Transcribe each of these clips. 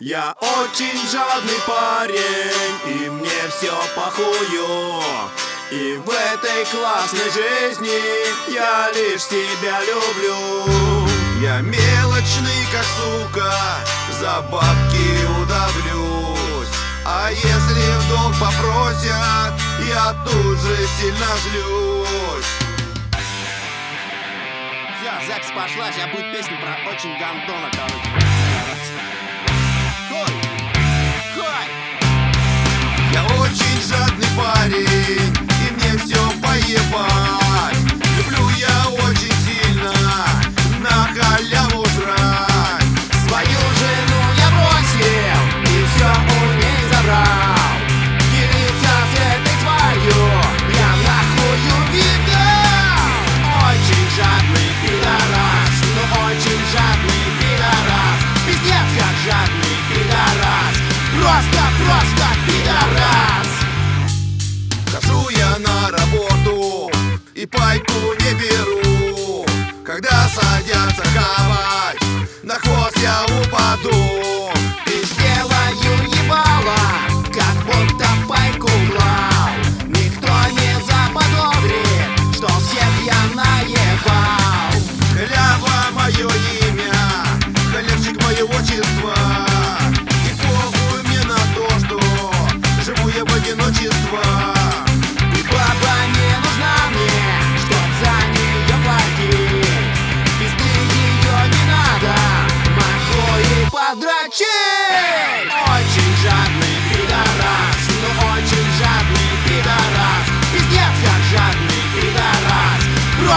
Я очень жадный парень, и мне все похую. И в этой классной жизни я лишь тебя люблю. Я мелочный, как сука, за бабки удавлюсь. А если в долг попросят, я тут же сильно злюсь. Все, Зекс пошла, сейчас будет песня про очень гандона, короче. И мне все поебать.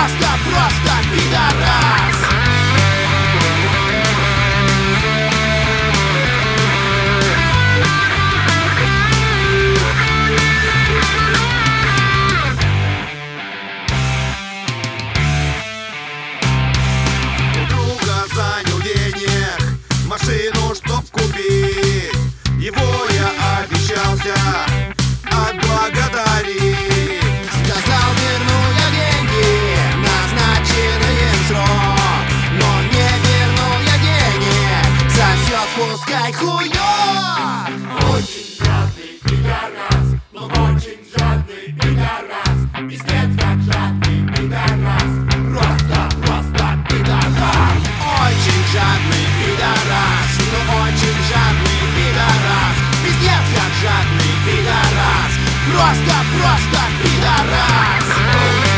aska froasta bidaraz Zuazkak bidarraz Zuazkak